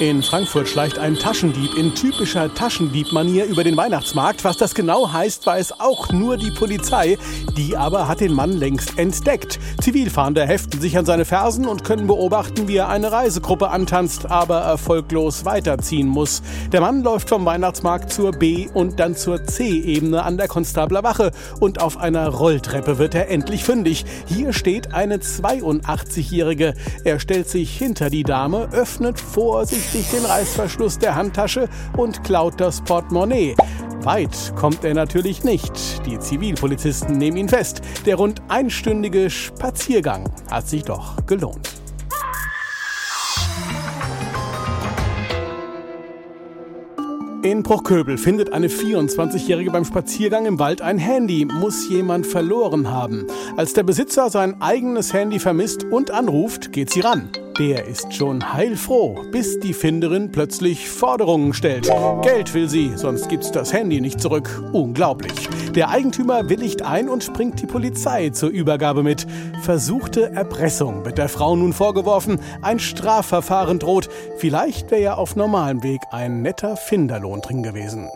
In Frankfurt schleicht ein Taschendieb in typischer Taschendieb-Manier über den Weihnachtsmarkt. Was das genau heißt, weiß auch nur die Polizei. Die aber hat den Mann längst entdeckt. Zivilfahnder heften sich an seine Fersen und können beobachten, wie er eine Reisegruppe antanzt, aber erfolglos weiterziehen muss. Der Mann läuft vom Weihnachtsmarkt zur B- und dann zur C-Ebene an der Konstabler Wache und auf einer Rolltreppe wird er endlich fündig. Hier steht eine 82-Jährige. Er stellt sich hinter die Dame, öffnet vorsichtig sich den Reißverschluss der Handtasche und klaut das Portemonnaie. Weit kommt er natürlich nicht. Die Zivilpolizisten nehmen ihn fest. Der rund einstündige Spaziergang hat sich doch gelohnt. In Bruchköbel findet eine 24-Jährige beim Spaziergang im Wald ein Handy. Muss jemand verloren haben. Als der Besitzer sein eigenes Handy vermisst und anruft, geht sie ran. Der ist schon heilfroh, bis die Finderin plötzlich Forderungen stellt. Geld will sie, sonst gibt's das Handy nicht zurück. Unglaublich. Der Eigentümer willigt ein und bringt die Polizei zur Übergabe mit. Versuchte Erpressung wird der Frau nun vorgeworfen. Ein Strafverfahren droht. Vielleicht wäre ja auf normalem Weg ein netter Finderlohn drin gewesen.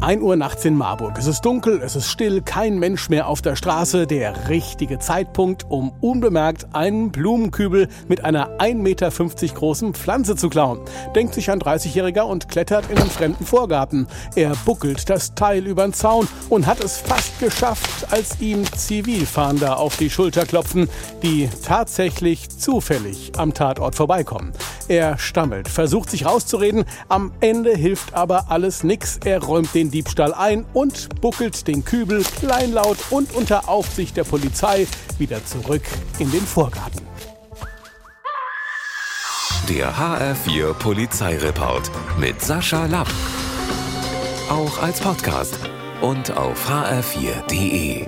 1 Uhr nachts in Marburg. Es ist dunkel, es ist still, kein Mensch mehr auf der Straße. Der richtige Zeitpunkt, um unbemerkt einen Blumenkübel mit einer 1,50 Meter großen Pflanze zu klauen. Denkt sich ein 30-Jähriger und klettert in einen fremden Vorgarten. Er buckelt das Teil über den Zaun und hat es fast geschafft, als ihm Zivilfahnder auf die Schulter klopfen, die tatsächlich zufällig am Tatort vorbeikommen. Er stammelt, versucht sich rauszureden, am Ende hilft aber alles nix. Er räumt den Diebstahl ein und buckelt den Kübel kleinlaut und unter Aufsicht der Polizei wieder zurück in den Vorgarten. Der HR4 Polizeireport mit Sascha Lapp. Auch als Podcast und auf hr4.de.